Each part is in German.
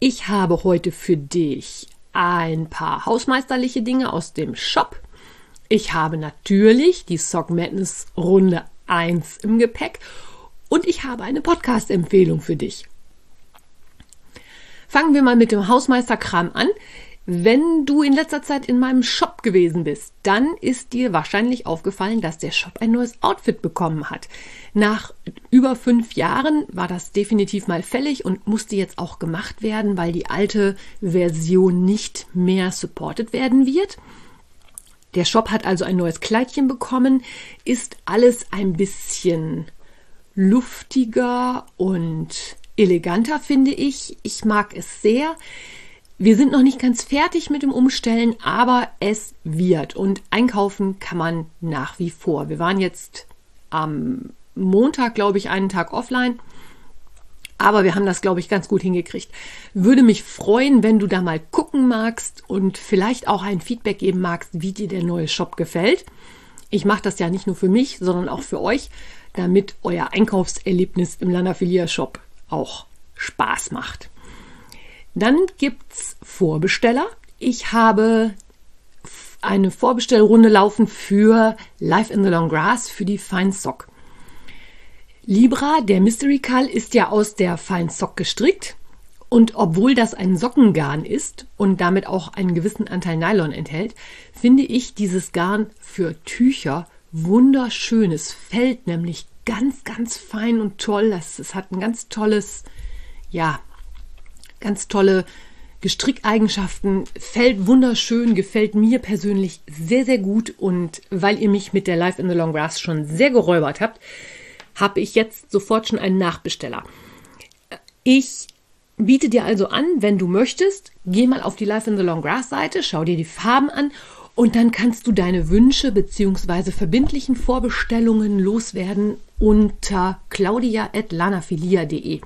Ich habe heute für dich ein paar hausmeisterliche Dinge aus dem Shop. Ich habe natürlich die Sock Madness Runde 1 im Gepäck und ich habe eine Podcast-Empfehlung für dich. Fangen wir mal mit dem Hausmeisterkram an. Wenn du in letzter Zeit in meinem Shop gewesen bist, dann ist dir wahrscheinlich aufgefallen, dass der Shop ein neues Outfit bekommen hat. Nach über fünf Jahren war das definitiv mal fällig und musste jetzt auch gemacht werden, weil die alte Version nicht mehr supported werden wird. Der Shop hat also ein neues Kleidchen bekommen, ist alles ein bisschen luftiger und eleganter, finde ich. Ich mag es sehr. Wir sind noch nicht ganz fertig mit dem Umstellen, aber es wird. Und einkaufen kann man nach wie vor. Wir waren jetzt am Montag, glaube ich, einen Tag offline. Aber wir haben das, glaube ich, ganz gut hingekriegt. Würde mich freuen, wenn du da mal gucken magst und vielleicht auch ein Feedback geben magst, wie dir der neue Shop gefällt. Ich mache das ja nicht nur für mich, sondern auch für euch, damit euer Einkaufserlebnis im Lanafilia Shop auch Spaß macht. Dann gibt's Vorbesteller. Ich habe eine Vorbestellrunde laufen für Life in the Long Grass für die Fine Sock. Libra, der Mystery Call, ist ja aus der Fine Sock gestrickt. Und obwohl das ein Sockengarn ist und damit auch einen gewissen Anteil Nylon enthält, finde ich dieses Garn für Tücher wunderschön. Es fällt nämlich ganz, ganz fein und toll. Es hat ein ganz tolles, ja, ganz tolle Gestrickeigenschaften, fällt wunderschön, gefällt mir persönlich sehr, sehr gut. Und weil ihr mich mit der Life in the Long Grass schon sehr geräubert habt, habe ich jetzt sofort schon einen Nachbesteller. Ich biete dir also an, wenn du möchtest, geh mal auf die Life in the Long Grass Seite, schau dir die Farben an und dann kannst du deine Wünsche bzw. verbindlichen Vorbestellungen loswerden unter claudia.lanafilia.de.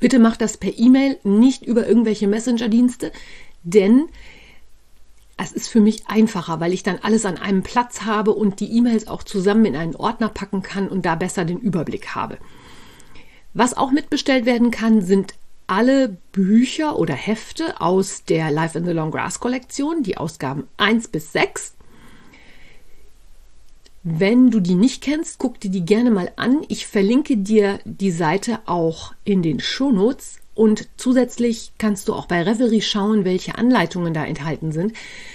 Bitte mach das per E-Mail, nicht über irgendwelche Messenger-Dienste, denn es ist für mich einfacher, weil ich dann alles an einem Platz habe und die E-Mails auch zusammen in einen Ordner packen kann und da besser den Überblick habe. Was auch mitbestellt werden kann, sind alle Bücher oder Hefte aus der Life in the Long Grass Kollektion, die Ausgaben 1 bis 6. Wenn du die nicht kennst, guck dir die gerne mal an. Ich verlinke dir die Seite auch in den Shownotes und zusätzlich kannst du auch bei Revelry schauen, welche Anleitungen da enthalten sind.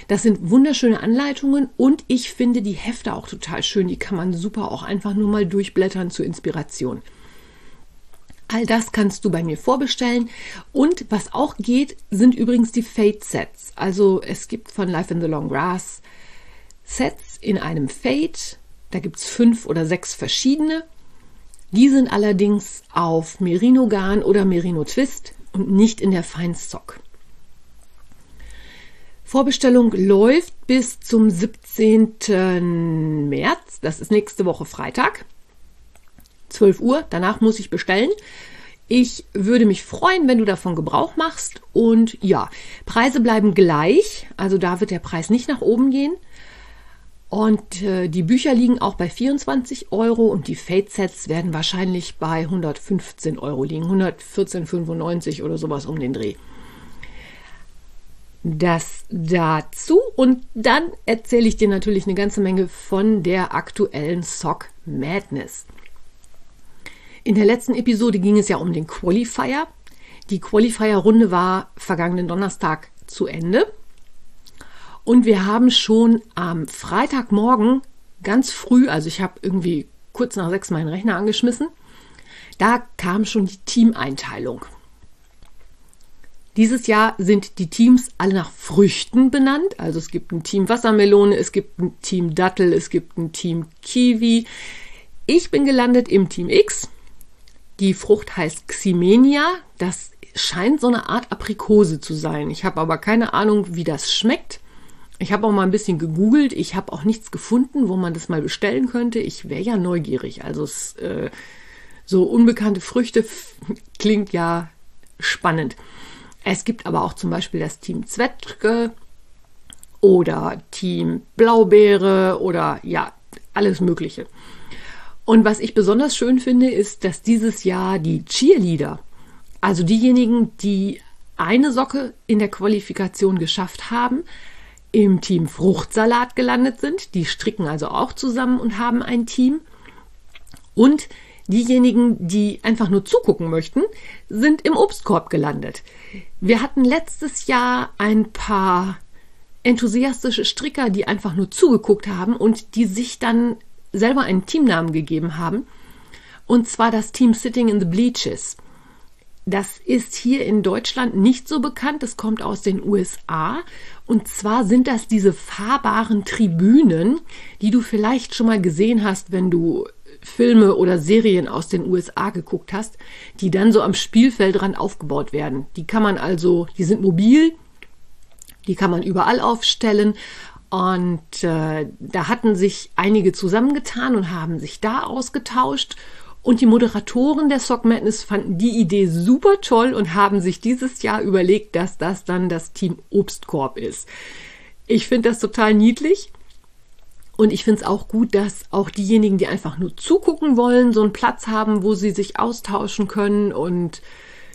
Das sind wunderschöne Anleitungen und ich finde die Hefte auch total schön. Die kann man super auch einfach nur mal durchblättern zur Inspiration. All das kannst du bei mir vorbestellen. Und was auch geht, sind übrigens die Fade Sets. Also es gibt von Life in the Long Grass Sets in einem Fade da gibt es fünf oder sechs verschiedene. Die sind allerdings auf Merino Garn oder Merino Twist und nicht in der Feinstock. Vorbestellung läuft bis zum 17. März. Das ist nächste Woche Freitag. 12 Uhr. Danach muss ich bestellen. Ich würde mich freuen, wenn du davon Gebrauch machst. Und ja, Preise bleiben gleich. Also da wird der Preis nicht nach oben gehen. Und äh, die Bücher liegen auch bei 24 Euro und die Fade-Sets werden wahrscheinlich bei 115 Euro liegen, 114,95 oder sowas um den Dreh. Das dazu und dann erzähle ich dir natürlich eine ganze Menge von der aktuellen Sock Madness. In der letzten Episode ging es ja um den Qualifier. Die Qualifier-Runde war vergangenen Donnerstag zu Ende. Und wir haben schon am Freitagmorgen ganz früh, also ich habe irgendwie kurz nach sechs meinen Rechner angeschmissen, da kam schon die Teameinteilung. Dieses Jahr sind die Teams alle nach Früchten benannt. Also es gibt ein Team Wassermelone, es gibt ein Team Dattel, es gibt ein Team Kiwi. Ich bin gelandet im Team X. Die Frucht heißt Ximenia. Das scheint so eine Art Aprikose zu sein. Ich habe aber keine Ahnung, wie das schmeckt. Ich habe auch mal ein bisschen gegoogelt. Ich habe auch nichts gefunden, wo man das mal bestellen könnte. Ich wäre ja neugierig. Also es, äh, so unbekannte Früchte klingt ja spannend. Es gibt aber auch zum Beispiel das Team Zwetschge oder Team Blaubeere oder ja, alles Mögliche. Und was ich besonders schön finde, ist, dass dieses Jahr die Cheerleader, also diejenigen, die eine Socke in der Qualifikation geschafft haben, im Team Fruchtsalat gelandet sind. Die stricken also auch zusammen und haben ein Team. Und diejenigen, die einfach nur zugucken möchten, sind im Obstkorb gelandet. Wir hatten letztes Jahr ein paar enthusiastische Stricker, die einfach nur zugeguckt haben und die sich dann selber einen Teamnamen gegeben haben. Und zwar das Team Sitting in the Bleaches. Das ist hier in Deutschland nicht so bekannt. Das kommt aus den USA. Und zwar sind das diese fahrbaren Tribünen, die du vielleicht schon mal gesehen hast, wenn du Filme oder Serien aus den USA geguckt hast, die dann so am Spielfeldrand aufgebaut werden. Die kann man also, die sind mobil, die kann man überall aufstellen. Und äh, da hatten sich einige zusammengetan und haben sich da ausgetauscht und die Moderatoren der Sock Madness fanden die Idee super toll und haben sich dieses Jahr überlegt, dass das dann das Team Obstkorb ist. Ich finde das total niedlich. Und ich finde es auch gut, dass auch diejenigen, die einfach nur zugucken wollen, so einen Platz haben, wo sie sich austauschen können. Und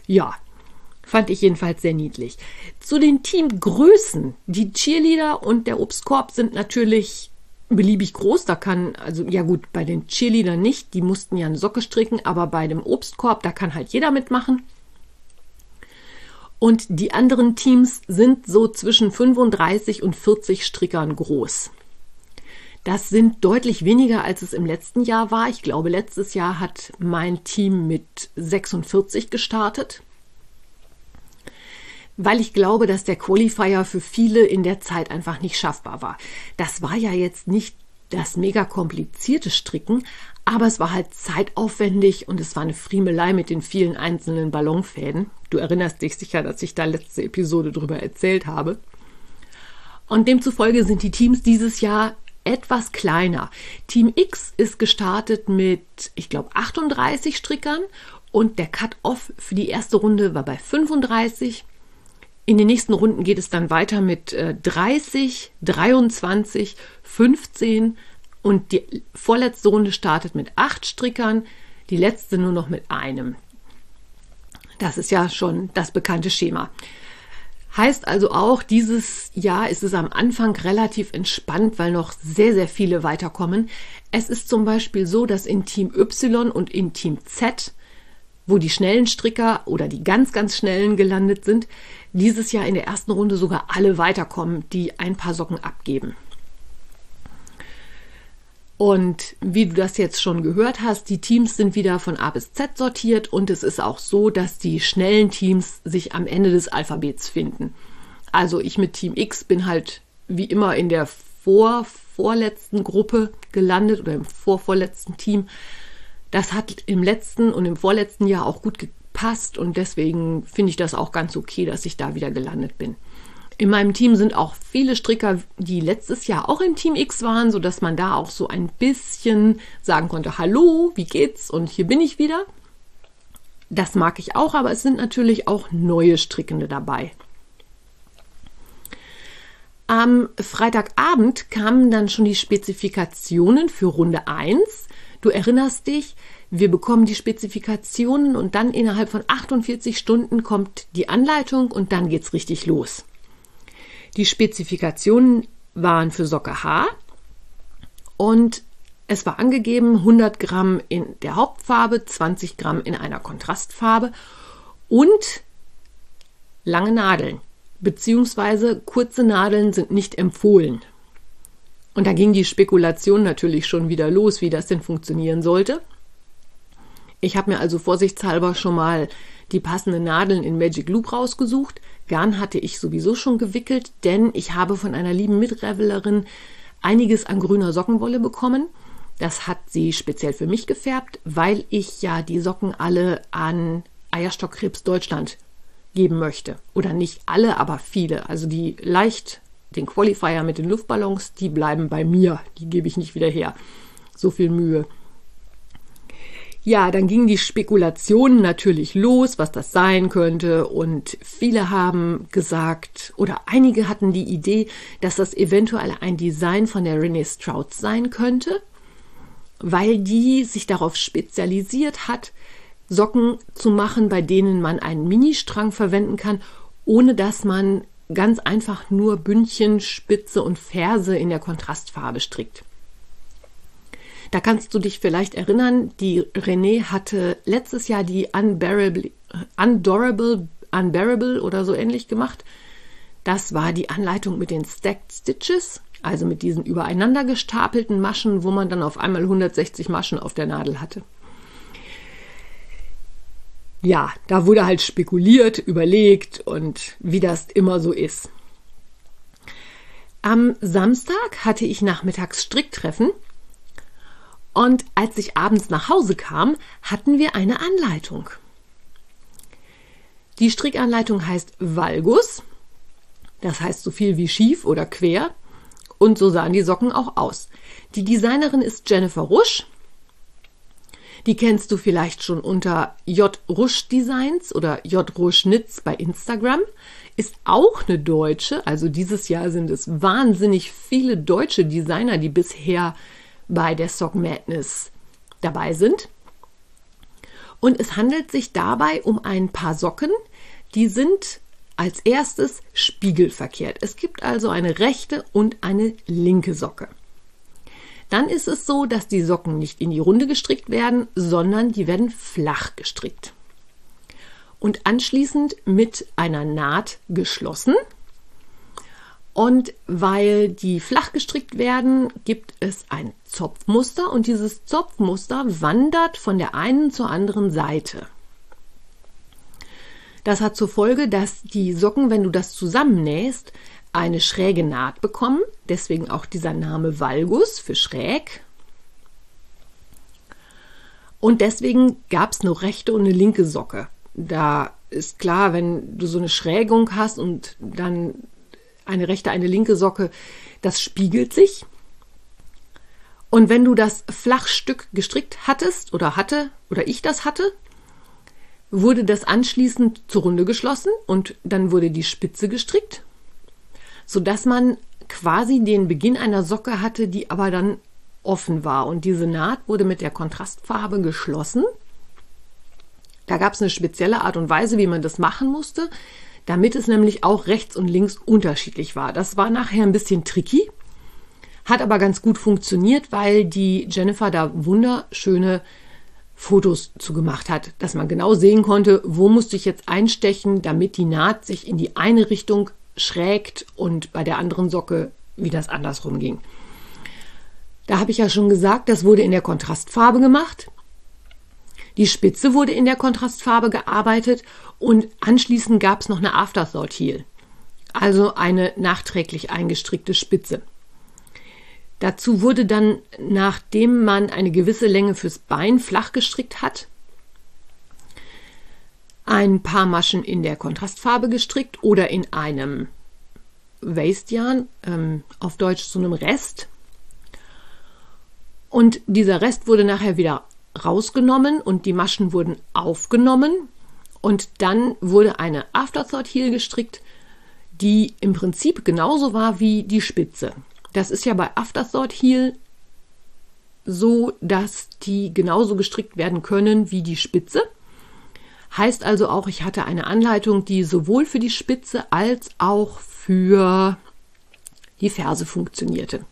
ja, fand ich jedenfalls sehr niedlich. Zu den Teamgrößen. Die Cheerleader und der Obstkorb sind natürlich beliebig groß. Da kann, also ja gut, bei den Cheerleadern nicht, die mussten ja eine Socke stricken, aber bei dem Obstkorb, da kann halt jeder mitmachen. Und die anderen Teams sind so zwischen 35 und 40 Strickern groß. Das sind deutlich weniger, als es im letzten Jahr war. Ich glaube, letztes Jahr hat mein Team mit 46 gestartet weil ich glaube, dass der Qualifier für viele in der Zeit einfach nicht schaffbar war. Das war ja jetzt nicht das mega komplizierte Stricken, aber es war halt zeitaufwendig und es war eine Friemelei mit den vielen einzelnen Ballonfäden. Du erinnerst dich sicher, dass ich da letzte Episode drüber erzählt habe. Und demzufolge sind die Teams dieses Jahr etwas kleiner. Team X ist gestartet mit, ich glaube, 38 Strickern und der Cut-Off für die erste Runde war bei 35. In den nächsten Runden geht es dann weiter mit 30, 23, 15 und die vorletzte Runde startet mit acht Strickern, die letzte nur noch mit einem. Das ist ja schon das bekannte Schema. Heißt also auch, dieses Jahr ist es am Anfang relativ entspannt, weil noch sehr, sehr viele weiterkommen. Es ist zum Beispiel so, dass in Team Y und in Team Z wo die schnellen Stricker oder die ganz, ganz schnellen gelandet sind, dieses Jahr in der ersten Runde sogar alle weiterkommen, die ein paar Socken abgeben. Und wie du das jetzt schon gehört hast, die Teams sind wieder von A bis Z sortiert und es ist auch so, dass die schnellen Teams sich am Ende des Alphabets finden. Also ich mit Team X bin halt wie immer in der vor vorletzten Gruppe gelandet oder im vorvorletzten Team. Das hat im letzten und im vorletzten Jahr auch gut gepasst und deswegen finde ich das auch ganz okay, dass ich da wieder gelandet bin. In meinem Team sind auch viele Stricker, die letztes Jahr auch im Team X waren, so dass man da auch so ein bisschen sagen konnte, hallo, wie geht's und hier bin ich wieder. Das mag ich auch, aber es sind natürlich auch neue Strickende dabei. Am Freitagabend kamen dann schon die Spezifikationen für Runde 1. Du erinnerst dich, wir bekommen die Spezifikationen und dann innerhalb von 48 Stunden kommt die Anleitung und dann geht's richtig los. Die Spezifikationen waren für Socke H und es war angegeben 100 Gramm in der Hauptfarbe, 20 Gramm in einer Kontrastfarbe und lange Nadeln beziehungsweise kurze Nadeln sind nicht empfohlen. Und da ging die Spekulation natürlich schon wieder los, wie das denn funktionieren sollte. Ich habe mir also vorsichtshalber schon mal die passenden Nadeln in Magic Loop rausgesucht. Garn hatte ich sowieso schon gewickelt, denn ich habe von einer lieben Mitrevelerin einiges an grüner Sockenwolle bekommen. Das hat sie speziell für mich gefärbt, weil ich ja die Socken alle an Eierstockkrebs Deutschland geben möchte. Oder nicht alle, aber viele. Also die leicht, den Qualifier mit den Luftballons, die bleiben bei mir. Die gebe ich nicht wieder her. So viel Mühe. Ja, dann gingen die Spekulationen natürlich los, was das sein könnte. Und viele haben gesagt, oder einige hatten die Idee, dass das eventuell ein Design von der Renee Strauss sein könnte, weil die sich darauf spezialisiert hat, Socken zu machen, bei denen man einen Ministrang verwenden kann, ohne dass man ganz einfach nur Bündchen, Spitze und Ferse in der Kontrastfarbe strickt. Da kannst du dich vielleicht erinnern, die René hatte letztes Jahr die Unbearable, Undorable, Unbearable oder so ähnlich gemacht. Das war die Anleitung mit den Stacked Stitches, also mit diesen übereinander gestapelten Maschen, wo man dann auf einmal 160 Maschen auf der Nadel hatte. Ja, da wurde halt spekuliert, überlegt und wie das immer so ist. Am Samstag hatte ich nachmittags Stricktreffen und als ich abends nach Hause kam, hatten wir eine Anleitung. Die Strickanleitung heißt Valgus, das heißt so viel wie schief oder quer, und so sahen die Socken auch aus. Die Designerin ist Jennifer Rusch. Die kennst du vielleicht schon unter J. Rusch Designs oder J. Rusch Knits bei Instagram. Ist auch eine Deutsche. Also dieses Jahr sind es wahnsinnig viele deutsche Designer, die bisher bei der Sock Madness dabei sind. Und es handelt sich dabei um ein paar Socken, die sind als erstes spiegelverkehrt. Es gibt also eine rechte und eine linke Socke. Dann ist es so, dass die Socken nicht in die Runde gestrickt werden, sondern die werden flach gestrickt. Und anschließend mit einer Naht geschlossen. Und weil die flach gestrickt werden, gibt es ein Zopfmuster und dieses Zopfmuster wandert von der einen zur anderen Seite. Das hat zur Folge, dass die Socken, wenn du das zusammennähst, eine schräge Naht bekommen. Deswegen auch dieser Name Valgus für schräg. Und deswegen gab es eine rechte und eine linke Socke. Da ist klar, wenn du so eine Schrägung hast und dann eine rechte, eine linke Socke, das spiegelt sich. Und wenn du das Flachstück gestrickt hattest oder hatte oder ich das hatte, wurde das anschließend zur Runde geschlossen und dann wurde die Spitze gestrickt, sodass man quasi den Beginn einer Socke hatte, die aber dann offen war. Und diese Naht wurde mit der Kontrastfarbe geschlossen. Da gab es eine spezielle Art und Weise, wie man das machen musste damit es nämlich auch rechts und links unterschiedlich war. Das war nachher ein bisschen tricky, hat aber ganz gut funktioniert, weil die Jennifer da wunderschöne Fotos zugemacht hat, dass man genau sehen konnte, wo musste ich jetzt einstechen, damit die Naht sich in die eine Richtung schrägt und bei der anderen Socke wie das andersrum ging. Da habe ich ja schon gesagt, das wurde in der Kontrastfarbe gemacht. Die Spitze wurde in der Kontrastfarbe gearbeitet und anschließend gab es noch eine Afterthought Heel, also eine nachträglich eingestrickte Spitze. Dazu wurde dann, nachdem man eine gewisse Länge fürs Bein flach gestrickt hat, ein paar Maschen in der Kontrastfarbe gestrickt oder in einem Waistjarn, ähm, auf Deutsch zu einem Rest. Und dieser Rest wurde nachher wieder rausgenommen und die Maschen wurden aufgenommen und dann wurde eine Afterthought Heel gestrickt, die im Prinzip genauso war wie die Spitze. Das ist ja bei Afterthought Heel so, dass die genauso gestrickt werden können wie die Spitze. Heißt also auch, ich hatte eine Anleitung, die sowohl für die Spitze als auch für die Ferse funktionierte.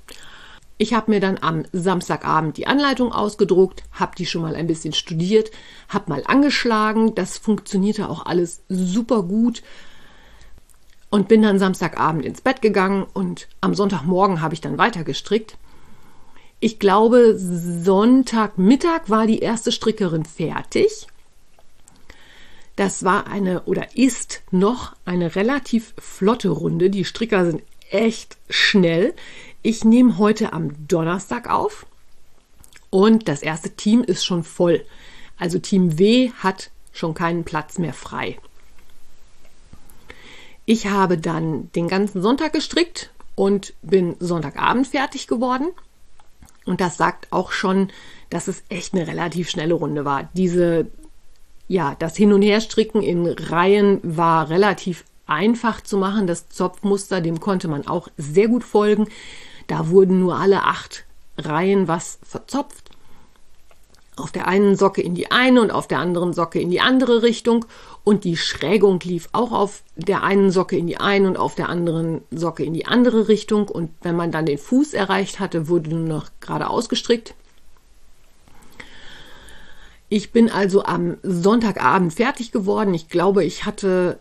Ich habe mir dann am Samstagabend die Anleitung ausgedruckt, habe die schon mal ein bisschen studiert, habe mal angeschlagen. Das funktionierte auch alles super gut und bin dann Samstagabend ins Bett gegangen und am Sonntagmorgen habe ich dann weiter gestrickt. Ich glaube, Sonntagmittag war die erste Strickerin fertig. Das war eine oder ist noch eine relativ flotte Runde. Die Stricker sind echt schnell. Ich nehme heute am Donnerstag auf und das erste Team ist schon voll. Also Team W hat schon keinen Platz mehr frei. Ich habe dann den ganzen Sonntag gestrickt und bin Sonntagabend fertig geworden. Und das sagt auch schon, dass es echt eine relativ schnelle Runde war. Diese, ja, das Hin- und Herstricken in Reihen war relativ einfach zu machen. Das Zopfmuster, dem konnte man auch sehr gut folgen. Da wurden nur alle acht Reihen was verzopft. Auf der einen Socke in die eine und auf der anderen Socke in die andere Richtung. Und die Schrägung lief auch auf der einen Socke in die eine und auf der anderen Socke in die andere Richtung. Und wenn man dann den Fuß erreicht hatte, wurde nur noch gerade ausgestrickt. Ich bin also am Sonntagabend fertig geworden. Ich glaube, ich hatte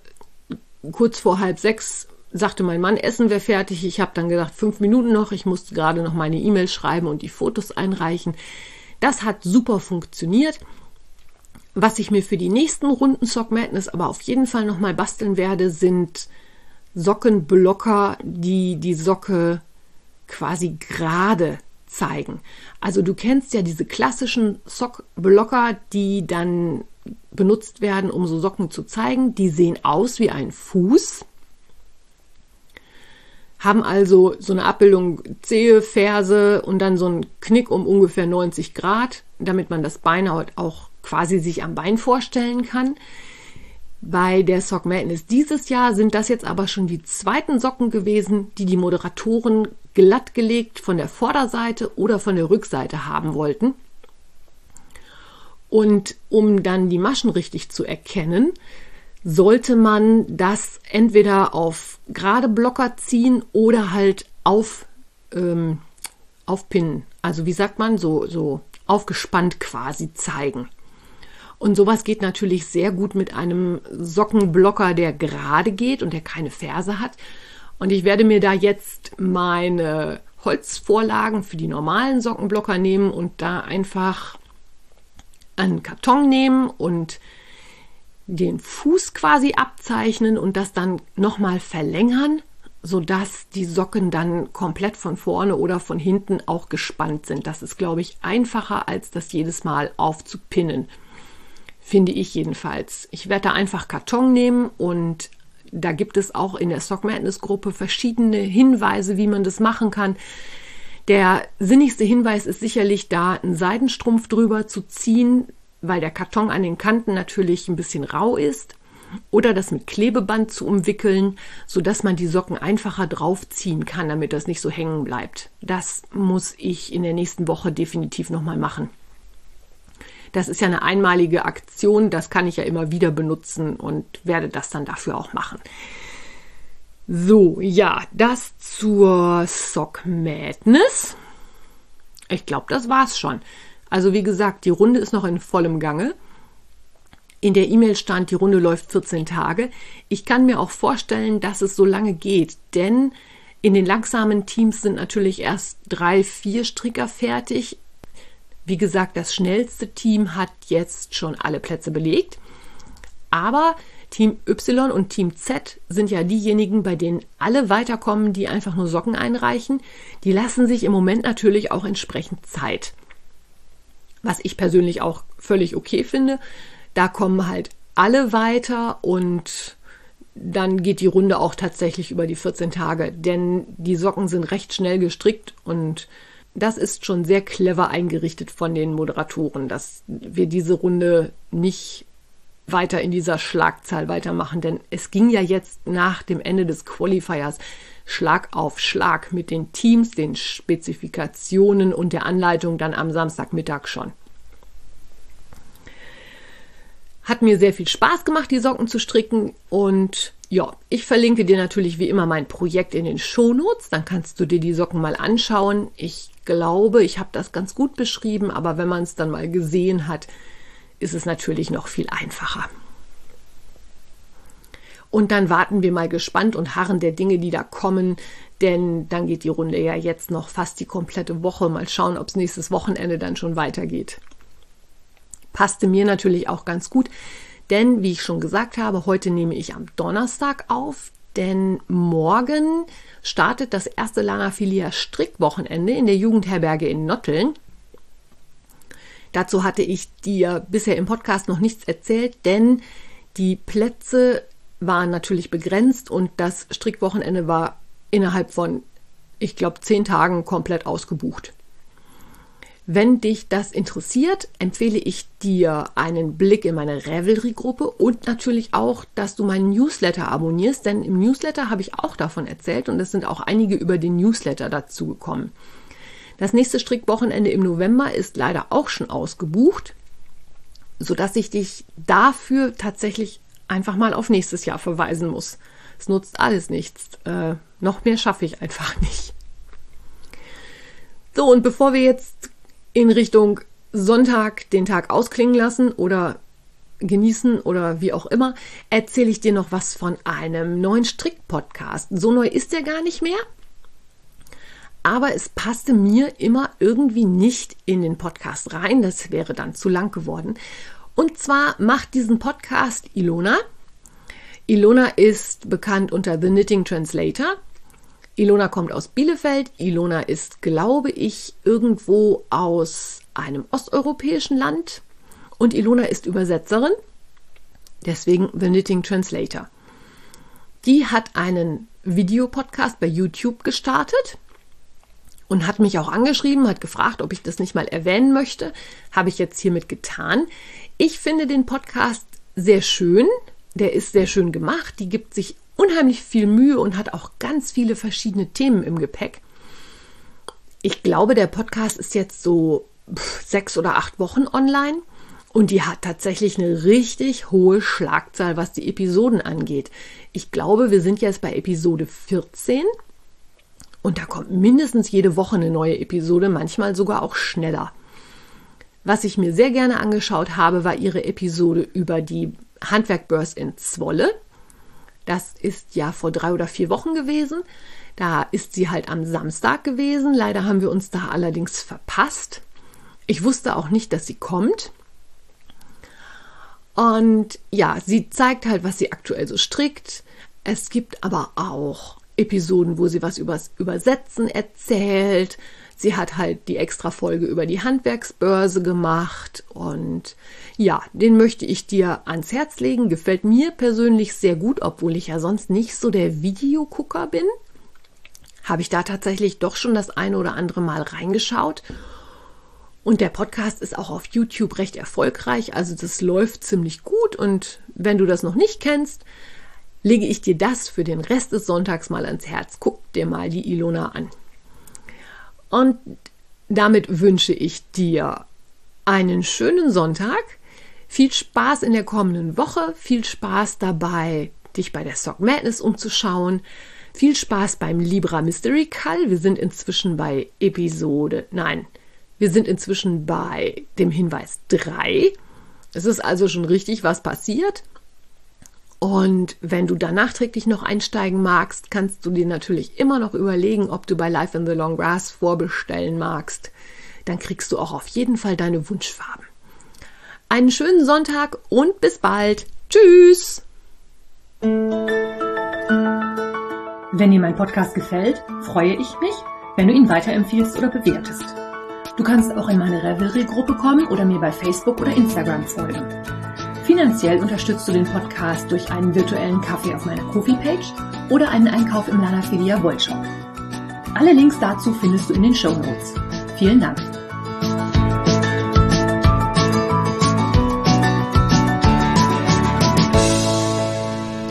kurz vor halb sechs sagte mein Mann, Essen wäre fertig. Ich habe dann gedacht, fünf Minuten noch. Ich musste gerade noch meine E-Mail schreiben und die Fotos einreichen. Das hat super funktioniert. Was ich mir für die nächsten Runden Sock Madness aber auf jeden Fall nochmal basteln werde, sind Sockenblocker, die die Socke quasi gerade zeigen. Also du kennst ja diese klassischen Sockblocker, die dann benutzt werden, um so Socken zu zeigen. Die sehen aus wie ein Fuß, haben also so eine Abbildung Zehe, Ferse und dann so einen Knick um ungefähr 90 Grad, damit man das Bein auch quasi sich am Bein vorstellen kann. Bei der Sock Madness dieses Jahr sind das jetzt aber schon die zweiten Socken gewesen, die die Moderatoren glattgelegt von der Vorderseite oder von der Rückseite haben wollten. Und um dann die Maschen richtig zu erkennen, sollte man das entweder auf gerade Blocker ziehen oder halt auf ähm, aufpinnen. Also wie sagt man, so, so aufgespannt quasi zeigen. Und sowas geht natürlich sehr gut mit einem Sockenblocker, der gerade geht und der keine Ferse hat. Und ich werde mir da jetzt meine Holzvorlagen für die normalen Sockenblocker nehmen und da einfach einen Karton nehmen und den Fuß quasi abzeichnen und das dann nochmal verlängern, sodass die Socken dann komplett von vorne oder von hinten auch gespannt sind. Das ist, glaube ich, einfacher, als das jedes Mal aufzupinnen. Finde ich jedenfalls. Ich werde da einfach Karton nehmen und da gibt es auch in der Sock Madness Gruppe verschiedene Hinweise, wie man das machen kann. Der sinnigste Hinweis ist sicherlich da, einen Seidenstrumpf drüber zu ziehen, weil der Karton an den Kanten natürlich ein bisschen rau ist. Oder das mit Klebeband zu umwickeln, sodass man die Socken einfacher draufziehen kann, damit das nicht so hängen bleibt. Das muss ich in der nächsten Woche definitiv nochmal machen. Das ist ja eine einmalige Aktion, das kann ich ja immer wieder benutzen und werde das dann dafür auch machen. So, ja, das zur Sock Madness. Ich glaube, das war's schon. Also wie gesagt, die Runde ist noch in vollem Gange. In der E-Mail stand, die Runde läuft 14 Tage. Ich kann mir auch vorstellen, dass es so lange geht, denn in den langsamen Teams sind natürlich erst drei, vier Stricker fertig. Wie gesagt, das schnellste Team hat jetzt schon alle Plätze belegt. Aber Team Y und Team Z sind ja diejenigen, bei denen alle weiterkommen, die einfach nur Socken einreichen. Die lassen sich im Moment natürlich auch entsprechend Zeit was ich persönlich auch völlig okay finde. Da kommen halt alle weiter und dann geht die Runde auch tatsächlich über die 14 Tage, denn die Socken sind recht schnell gestrickt und das ist schon sehr clever eingerichtet von den Moderatoren, dass wir diese Runde nicht weiter in dieser Schlagzahl weitermachen, denn es ging ja jetzt nach dem Ende des Qualifiers Schlag auf Schlag mit den Teams, den Spezifikationen und der Anleitung dann am Samstagmittag schon. Hat mir sehr viel Spaß gemacht, die Socken zu stricken und ja, ich verlinke dir natürlich wie immer mein Projekt in den Shownotes, dann kannst du dir die Socken mal anschauen. Ich glaube, ich habe das ganz gut beschrieben, aber wenn man es dann mal gesehen hat, ist es natürlich noch viel einfacher. Und dann warten wir mal gespannt und harren der Dinge, die da kommen, denn dann geht die Runde ja jetzt noch fast die komplette Woche. Mal schauen, ob es nächstes Wochenende dann schon weitergeht. Passte mir natürlich auch ganz gut, denn wie ich schon gesagt habe, heute nehme ich am Donnerstag auf, denn morgen startet das erste Lana Filia Strickwochenende in der Jugendherberge in Notteln. Dazu hatte ich dir bisher im Podcast noch nichts erzählt, denn die Plätze waren natürlich begrenzt und das Strickwochenende war innerhalb von, ich glaube, zehn Tagen komplett ausgebucht. Wenn dich das interessiert, empfehle ich dir einen Blick in meine Revelry-Gruppe und natürlich auch, dass du meinen Newsletter abonnierst, denn im Newsletter habe ich auch davon erzählt und es sind auch einige über den Newsletter dazu gekommen. Das nächste Strickwochenende im November ist leider auch schon ausgebucht, sodass ich dich dafür tatsächlich einfach mal auf nächstes Jahr verweisen muss. Es nutzt alles nichts. Äh, noch mehr schaffe ich einfach nicht. So, und bevor wir jetzt in Richtung Sonntag den Tag ausklingen lassen oder genießen oder wie auch immer, erzähle ich dir noch was von einem neuen Strick-Podcast. So neu ist der gar nicht mehr, aber es passte mir immer irgendwie nicht in den Podcast rein. Das wäre dann zu lang geworden. Und zwar macht diesen Podcast Ilona. Ilona ist bekannt unter The Knitting Translator. Ilona kommt aus Bielefeld. Ilona ist, glaube ich, irgendwo aus einem osteuropäischen Land. Und Ilona ist Übersetzerin. Deswegen The Knitting Translator. Die hat einen Videopodcast bei YouTube gestartet und hat mich auch angeschrieben, hat gefragt, ob ich das nicht mal erwähnen möchte. Habe ich jetzt hiermit getan. Ich finde den Podcast sehr schön. Der ist sehr schön gemacht. Die gibt sich unheimlich viel Mühe und hat auch ganz viele verschiedene Themen im Gepäck. Ich glaube, der Podcast ist jetzt so sechs oder acht Wochen online und die hat tatsächlich eine richtig hohe Schlagzahl, was die Episoden angeht. Ich glaube, wir sind jetzt bei Episode 14 und da kommt mindestens jede Woche eine neue Episode, manchmal sogar auch schneller. Was ich mir sehr gerne angeschaut habe, war ihre Episode über die Handwerkbörs in Zwolle. Das ist ja vor drei oder vier Wochen gewesen. Da ist sie halt am Samstag gewesen. Leider haben wir uns da allerdings verpasst. Ich wusste auch nicht, dass sie kommt. Und ja, sie zeigt halt, was sie aktuell so strickt. Es gibt aber auch Episoden, wo sie was übers Übersetzen erzählt. Sie hat halt die extra Folge über die Handwerksbörse gemacht und ja, den möchte ich dir ans Herz legen. Gefällt mir persönlich sehr gut, obwohl ich ja sonst nicht so der Videogucker bin. Habe ich da tatsächlich doch schon das eine oder andere Mal reingeschaut. Und der Podcast ist auch auf YouTube recht erfolgreich, also das läuft ziemlich gut. Und wenn du das noch nicht kennst, lege ich dir das für den Rest des Sonntags mal ans Herz. Guck dir mal die Ilona an. Und damit wünsche ich dir einen schönen Sonntag, viel Spaß in der kommenden Woche, viel Spaß dabei, dich bei der Sock Madness umzuschauen, viel Spaß beim Libra Mystery Call. Wir sind inzwischen bei Episode, nein, wir sind inzwischen bei dem Hinweis 3. Es ist also schon richtig was passiert. Und wenn du da nachträglich noch einsteigen magst, kannst du dir natürlich immer noch überlegen, ob du bei Life in the Long Grass vorbestellen magst. Dann kriegst du auch auf jeden Fall deine Wunschfarben. Einen schönen Sonntag und bis bald. Tschüss! Wenn dir mein Podcast gefällt, freue ich mich, wenn du ihn weiterempfiehlst oder bewertest. Du kannst auch in meine Revelry-Gruppe kommen oder mir bei Facebook oder Instagram folgen. Finanziell unterstützt du den Podcast durch einen virtuellen Kaffee auf meiner Kofi-Page oder einen Einkauf im Lana Filia Wollshop. Alle Links dazu findest du in den Show Notes. Vielen Dank.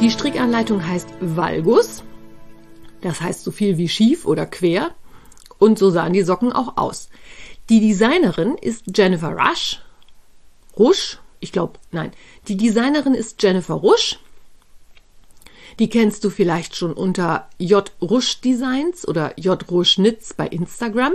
Die Strickanleitung heißt Valgus. Das heißt so viel wie schief oder quer. Und so sahen die Socken auch aus. Die Designerin ist Jennifer Rush. Rush? Ich glaube, nein. Die Designerin ist Jennifer Rush. Die kennst du vielleicht schon unter J. Rush Designs oder J. Rush Knits bei Instagram.